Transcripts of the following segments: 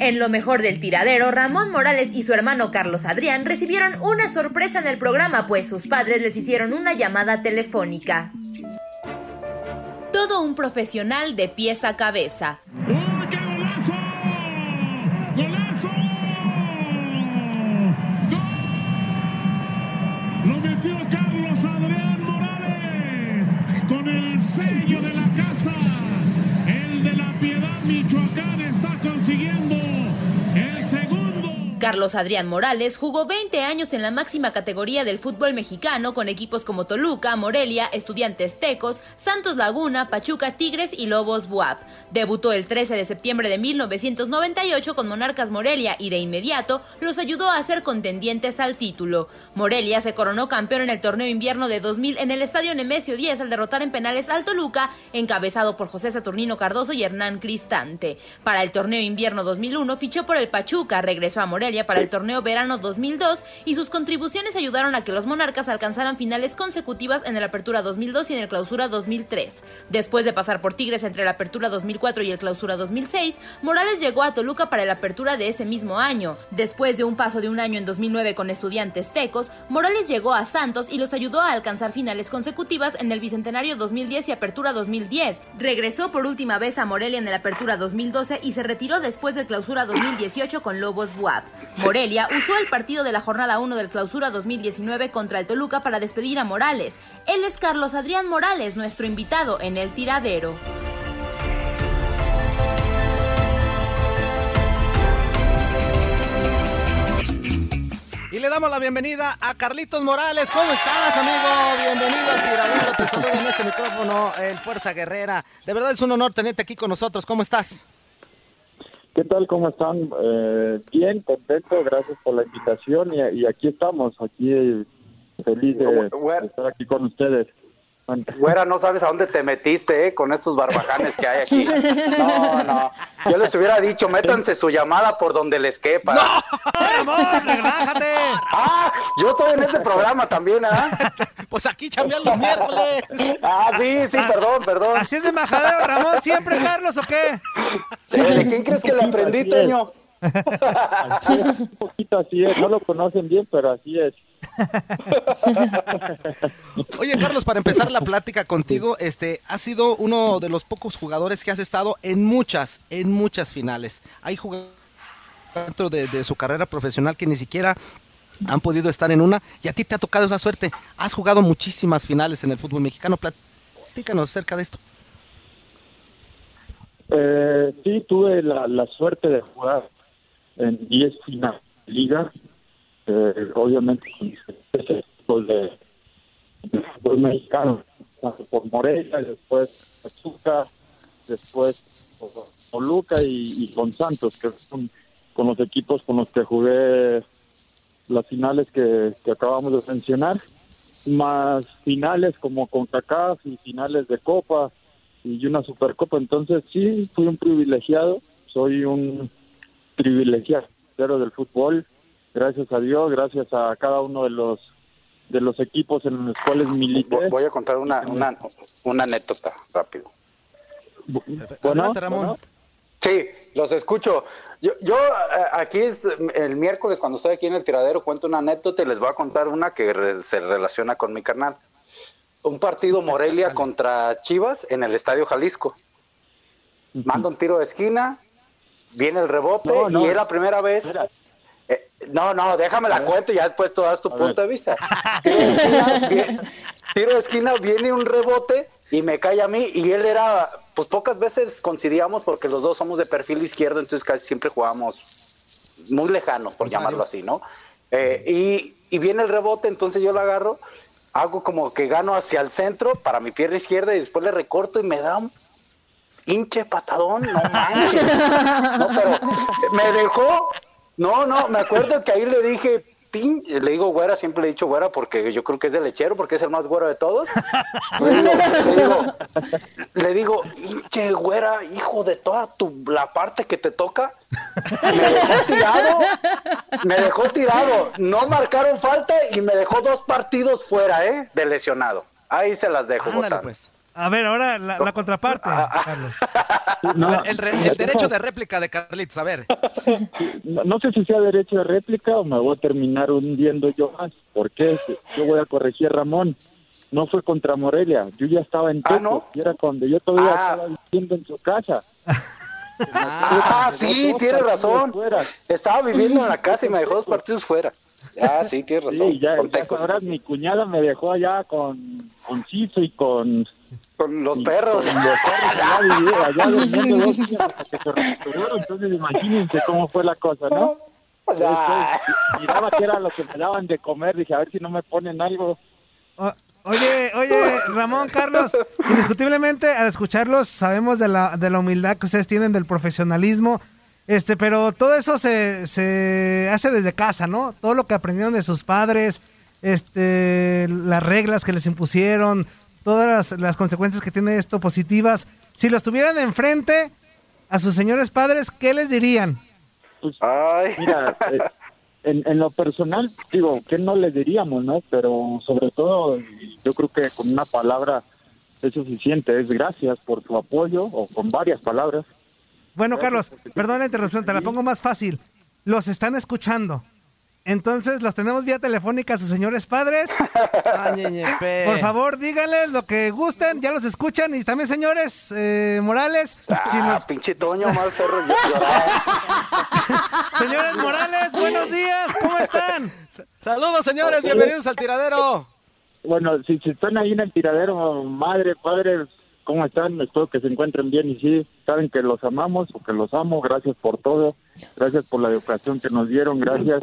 En lo mejor del tiradero, Ramón Morales y su hermano Carlos Adrián recibieron una sorpresa en el programa, pues sus padres les hicieron una llamada telefónica. Todo un profesional de pies a cabeza. Carlos Adrián Morales jugó 20 años en la máxima categoría del fútbol mexicano con equipos como Toluca, Morelia, Estudiantes Tecos, Santos Laguna, Pachuca Tigres y Lobos Buap. Debutó el 13 de septiembre de 1998 con Monarcas Morelia y de inmediato los ayudó a ser contendientes al título. Morelia se coronó campeón en el torneo invierno de 2000 en el estadio Nemesio 10 al derrotar en penales al Toluca, encabezado por José Saturnino Cardoso y Hernán Cristante. Para el torneo invierno 2001 fichó por el Pachuca, regresó a Morelia para el torneo verano 2002 y sus contribuciones ayudaron a que los monarcas alcanzaran finales consecutivas en el Apertura 2002 y en el Clausura 2003. Después de pasar por Tigres entre la Apertura 2004 y el Clausura 2006, Morales llegó a Toluca para la Apertura de ese mismo año. Después de un paso de un año en 2009 con estudiantes tecos, Morales llegó a Santos y los ayudó a alcanzar finales consecutivas en el Bicentenario 2010 y Apertura 2010. Regresó por última vez a Morelia en la Apertura 2012 y se retiró después del Clausura 2018 con Lobos Buap. Morelia usó el partido de la jornada 1 del clausura 2019 contra el Toluca para despedir a Morales. Él es Carlos Adrián Morales, nuestro invitado en el tiradero. Y le damos la bienvenida a Carlitos Morales. ¿Cómo estás, amigo? Bienvenido al tiradero. Te saludo en este micrófono, el Fuerza Guerrera. De verdad es un honor tenerte aquí con nosotros. ¿Cómo estás? ¿Qué tal? ¿Cómo están? Eh, bien, contento, gracias por la invitación y, aquí estamos, aquí feliz de, estar aquí con ustedes. Güera, no sabes a dónde te metiste, ¿eh? Con estos barbajanes que hay aquí. No, no. Yo les hubiera dicho, métanse su llamada por donde les quepa. ¡No! relájate! Ah, yo estoy en ese programa también, ¿ah? Pues aquí chambean los miércoles. Ah, sí, sí, perdón, perdón. ¿Así es de majadero, Ramón, siempre, Carlos, o qué? ¿De quién crees que le aprendí, Toño? un poquito así es. No lo conocen bien, pero así es. Oye, Carlos, para empezar la plática contigo, este, has sido uno de los pocos jugadores que has estado en muchas, en muchas finales. Hay jugadores dentro de, su carrera profesional que ni siquiera han podido estar en una y a ti te ha tocado esa suerte. Has jugado muchísimas finales en el fútbol mexicano. Platícanos acerca de esto. Eh, sí, tuve la, la suerte de jugar en 10 finales de liga eh, obviamente ese fútbol de, fútbol mexicano, por Morelia, después Pachuca, después Toluca y, y, con Santos, que son con los equipos con los que jugué las finales que, que acabamos de mencionar, más finales como con CACAF y finales de Copa y una Supercopa. Entonces sí, fui un privilegiado, soy un privilegiado del fútbol gracias a Dios, gracias a cada uno de los de los equipos en los cuales milité. Voy a contar una, una, una anécdota rápido. Bueno, Ramón. Sí, los escucho. Yo, yo eh, aquí es el miércoles cuando estoy aquí en el tiradero cuento una anécdota y les voy a contar una que se relaciona con mi carnal. Un partido Morelia contra Chivas en el Estadio Jalisco. Manda un tiro de esquina, viene el rebote y es la primera vez. Eh, no, no, déjame la cuento y ya después tú das tu punto de vista. Tiro de, esquina, viene, un rebote y me cae a mí y él era, pues pocas veces coincidíamos porque los dos somos de perfil izquierdo, entonces casi siempre jugábamos muy lejanos, por llamarlo así, ¿no? Eh, y, y viene el rebote, entonces yo lo agarro, hago como que gano hacia el centro para mi pierna izquierda y después le recorto y me da un hinche patadón, no manches. No, pero me dejó no, no, me acuerdo que ahí le dije, le digo güera, siempre le he dicho güera porque yo creo que es de lechero, porque es el más güero de todos. Le digo, hinche güera, hijo de toda tu, la parte que te toca. Me dejó tirado, me dejó tirado. No marcaron falta y me dejó dos partidos fuera, ¿eh? De lesionado. Ahí se las dejo. Ándale, pues. A ver, ahora la, contraparte, Carlos. el, derecho de réplica de Carlitos, a ver. No, sé si sea derecho de réplica o me voy a terminar hundiendo yo más. ¿Por qué? Yo voy a corregir a Ramón. No fue contra Morelia. Yo ya estaba en ah, ¿no? y era cuando yo todavía ah. estaba viviendo en su casa. Ah, sí, tienes razón. Estaba viviendo en la casa y me dejó dos partidos fuera. Ah, sí, tienes razón. Sí, ya, ahora mi cuñada me dejó allá con, con Ciso y con... Con los perros. Con los perros allá, allá durmiendo dos días hasta que se recuperaron. Entonces imagínense cómo fue la cosa, ¿no? miraba que era lo que me daban de comer. Dije, a ver si no me ponen algo. Oye, oye, Ramón, Carlos, indiscutiblemente al escucharlos sabemos de la, de la humildad que ustedes tienen, del profesionalismo, este, pero todo eso se, se hace desde casa, ¿no? Todo lo que aprendieron de sus padres, este, las reglas que les impusieron, todas las, las consecuencias que tiene esto positivas. Si los tuvieran enfrente a sus señores padres, ¿qué les dirían? Pues, Ay. Mira, eh, en, lo personal, digo, que no le diríamos, no? Pero sobre todo, yo creo que con una palabra es suficiente, es gracias por tu apoyo, o con varias palabras. Bueno, Carlos, perdón la interrupción, te la pongo más fácil. Los están escuchando. Entonces los tenemos vía telefónica a sus señores padres. Por favor, díganles lo que gusten, ya los escuchan. Y también, señores eh, Morales. Ah, pinche Toño, mal cerro Señores Morales, buenos días, ¿cómo están? Saludos, señores, bienvenidos al tiradero. Bueno, si, si están ahí en el tiradero, madre, padre, ¿Cómo están? Espero que se encuentren bien y sí, saben que los amamos o que los amo. Gracias por todo. Gracias por la educación que nos dieron. Gracias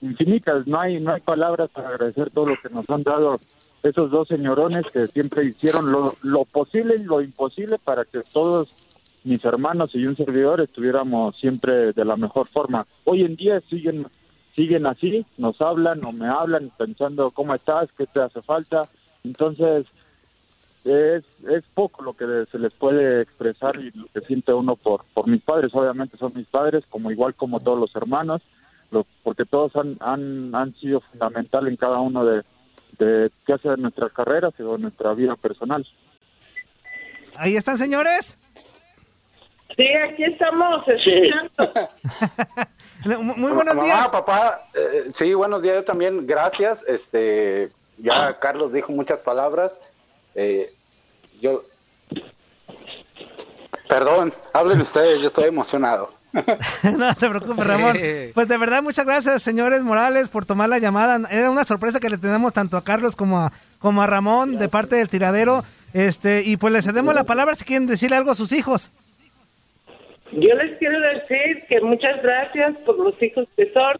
infinitas. No hay, no hay palabras para agradecer todo lo que nos han dado esos dos señorones que siempre hicieron lo, lo posible y lo imposible para que todos mis hermanos y un servidor estuviéramos siempre de la mejor forma. Hoy en día siguen siguen así, nos hablan o me hablan pensando cómo estás, qué te hace falta. Entonces, es, es poco lo que se les puede expresar y lo que siente uno por, por mis padres. Obviamente son mis padres, como igual como todos los hermanos, porque todos han, han, han sido fundamental en cada uno de, de qué hace de nuestras carreras y de nuestra vida personal. Ahí están, señores. Sí, aquí estamos escuchando. Muy buenos días. papá, eh, sí, buenos días también. Gracias. Este, ya Carlos dijo muchas palabras. Eh, yo. Perdón, hablen ustedes, yo estoy emocionado. no te preocupes, Ramón. Pues de verdad, muchas gracias, señores Morales, por tomar la llamada. Era una sorpresa que le tenemos tanto a Carlos como a, como a Ramón de parte del tiradero. Este, y pues le cedemos la palabra si quieren decirle algo a sus hijos. Yo les quiero decir que muchas gracias por los hijos que son,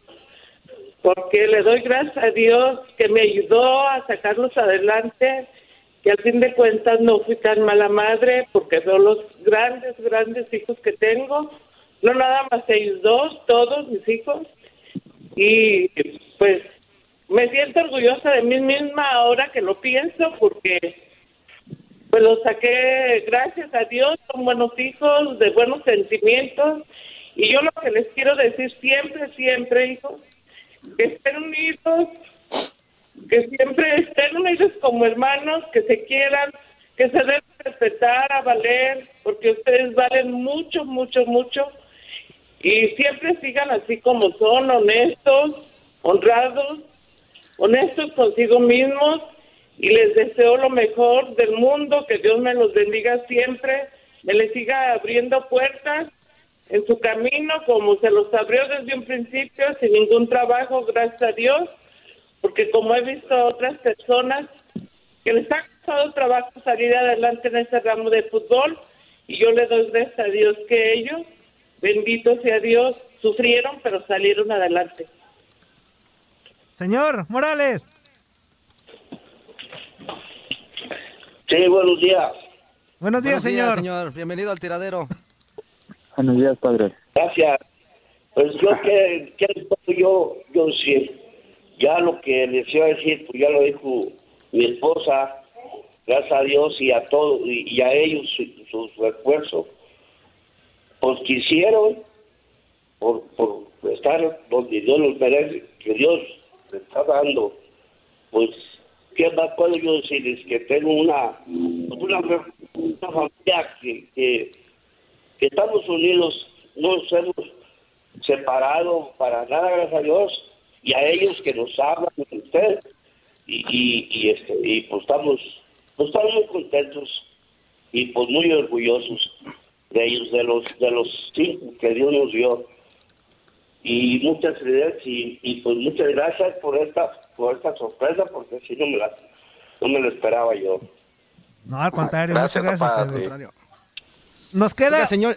porque le doy gracias a Dios que me ayudó a sacarlos adelante que al fin de cuentas no fui tan mala madre porque son los grandes, grandes hijos que tengo, no nada más ellos dos, todos mis hijos, y pues me siento orgullosa de mí misma ahora que lo pienso porque pues los saqué gracias a Dios, son buenos hijos, de buenos sentimientos, y yo lo que les quiero decir siempre, siempre, hijos, que estén unidos que siempre estén como hermanos, que se quieran, que se deben respetar, a valer, porque ustedes valen mucho, mucho, mucho. Y siempre sigan así como son, honestos, honrados, honestos consigo mismos. Y les deseo lo mejor del mundo, que Dios me los bendiga siempre, me les siga abriendo puertas en su camino como se los abrió desde un principio, sin ningún trabajo, gracias a Dios porque como he visto a otras personas que les ha costado trabajo salir adelante en ese ramo de fútbol, y yo le doy gracias a Dios que ellos, bendito sea Dios, sufrieron pero salieron adelante. Señor Morales. Sí, buenos días. Buenos días, señor. señor. Bienvenido al tiradero. Buenos días, padre. Gracias. Pues yo que, yo, yo sí, ya lo que les iba a decir, pues ya lo dijo mi esposa, gracias a Dios y a todos, y, a ellos su, su, esfuerzo. Pues quisieron, por, estar donde Dios los merece, que Dios les está dando, pues ¿qué más puedo yo decirles? Que tengo una, una, familia que, que, estamos unidos, no nos hemos separado para nada, gracias a Dios, y a ellos que nos hablan de usted, y, y, y, este, y pues estamos, pues estamos muy contentos y pues muy orgullosos de ellos, de los, de los cinco que Dios nos dio. Y muchas gracias y, y pues muchas gracias por esta, por esta sorpresa, porque si no me la, no me lo esperaba yo. No, al contrario, Gracias, muchas gracias. papá, sí. Nos queda, Oiga, señor,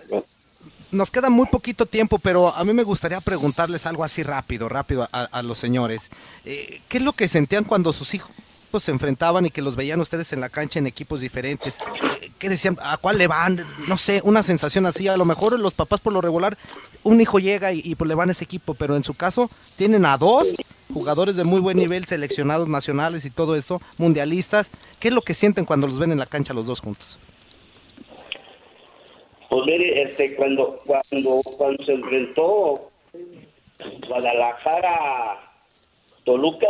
nos queda muy poquito tiempo, pero a mí me gustaría preguntarles algo así rápido, rápido a, los señores. Eh, ¿Qué es lo que sentían cuando sus hijos se enfrentaban y que los veían ustedes en la cancha en equipos diferentes? Eh, ¿Qué decían? ¿A cuál le van? No sé, una sensación así. A lo mejor los papás por lo regular, un hijo llega y, y pues le van a ese equipo, pero en su caso tienen a dos jugadores de muy buen nivel, seleccionados nacionales y todo esto, mundialistas. ¿Qué es lo que sienten cuando los ven en la cancha los dos juntos? Pues mire, este, cuando, cuando, cuando se enfrentó Guadalajara Toluca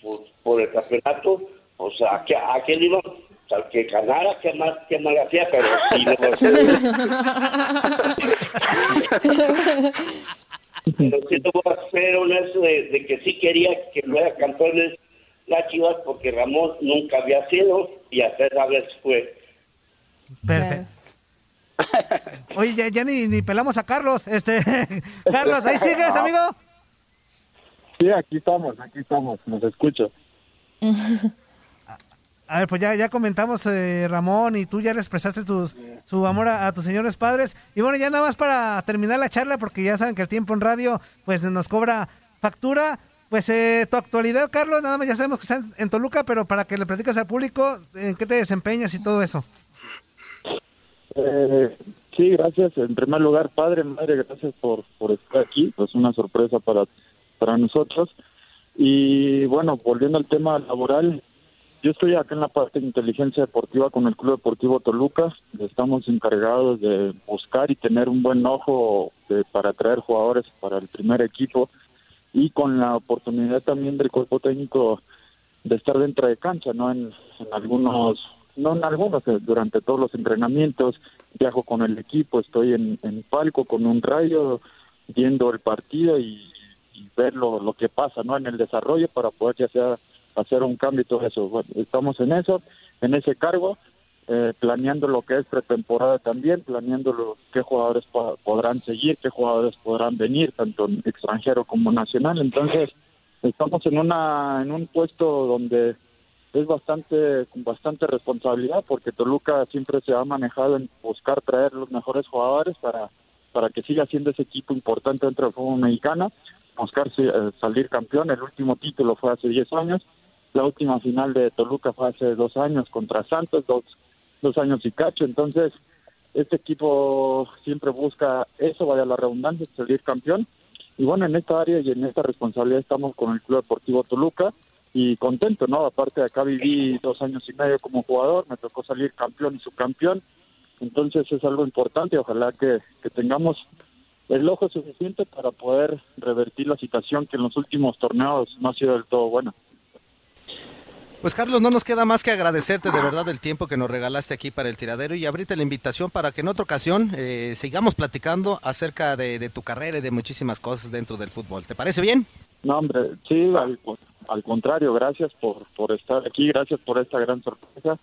por, por el campeonato, o sea, ¿a, qué- a quién iba? O sea, que ganara, que más, que mal hacía, pero sí, no, pero sí voy a ser honesto de, que sí quería que fuera campeones las Chivas porque Ramón nunca había sido y hasta esa vez fue. Perfecto. Oye, ya, ya ni, ni pelamos a Carlos. Este, Carlos, ¿ahí sigues, amigo? Sí, aquí estamos, aquí estamos, nos escucho. A ver, pues ya, ya comentamos, eh, Ramón, y tú ya le expresaste tus, su amor a, a tus señores padres. Y bueno, ya nada más para terminar la charla, porque ya saben que el tiempo en radio pues nos cobra factura. Pues eh, tu actualidad, Carlos, nada más ya sabemos que estás en, en Toluca, pero para que le platicas al público, ¿en qué te desempeñas y todo eso? Eh, sí, gracias. En primer lugar, padre, madre, gracias por, por estar aquí. Es una sorpresa para, para nosotros. Y bueno, volviendo al tema laboral, yo estoy acá en la parte de inteligencia deportiva con el Club Deportivo Toluca. Estamos encargados de buscar y tener un buen ojo de- para traer jugadores para el primer equipo y con la oportunidad también del cuerpo técnico de estar dentro de cancha, ¿no? En, en algunos, no en algunos, eh, durante todos los entrenamientos, viajo con el equipo, estoy en, en palco con un rayo, viendo el partido y, ver lo, lo que pasa, ¿no? En el desarrollo para poder ya sea hacer un cambio y todo eso. Bueno, estamos en eso, en ese cargo, eh, planeando lo que es pretemporada también, planeando lo, qué jugadores po- podrán seguir, qué jugadores podrán venir, tanto extranjero como nacional. Entonces, estamos en una en un puesto donde es bastante con bastante responsabilidad porque Toluca siempre se ha manejado en buscar traer los mejores jugadores para para que siga siendo ese equipo importante dentro del fútbol mexicano, buscar eh, salir campeón. El último título fue hace 10 años, la última final de Toluca fue hace dos años contra Santos, dos, dos años y cacho. Entonces, este equipo siempre busca eso, vaya la redundancia, salir campeón. Y bueno, en esta área y en esta responsabilidad estamos con el Club Deportivo Toluca y contento, ¿no? Aparte de acá viví dos años y medio como jugador, me tocó salir campeón y subcampeón. Entonces es algo importante, ojalá que, que tengamos el ojo suficiente para poder revertir la situación que en los últimos torneos no ha sido del todo buena. Pues Carlos, no nos queda más que agradecerte de verdad el tiempo que nos regalaste aquí para el tiradero y abrirte la invitación para que en otra ocasión eh, sigamos platicando acerca de, de tu carrera y de muchísimas cosas dentro del fútbol. ¿Te parece bien? No, hombre, sí, al, al contrario, gracias por, por estar aquí, gracias por esta gran sorpresa.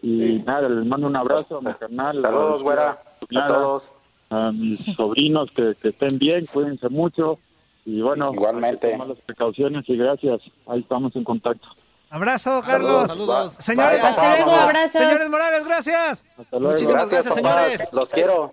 Y nada, les mando un abrazo a mi canal. Saludos, güera, a todos. A mis sobrinos que, que estén bien, cuídense mucho. Y bueno, Igualmente. tomar las precauciones y gracias. Ahí estamos en contacto. Abrazo, Carlos. Saludos. Señores, Hasta luego, abrazos. señores Morales, gracias. Hasta luego. Muchísimas gracias, señores. Los quiero.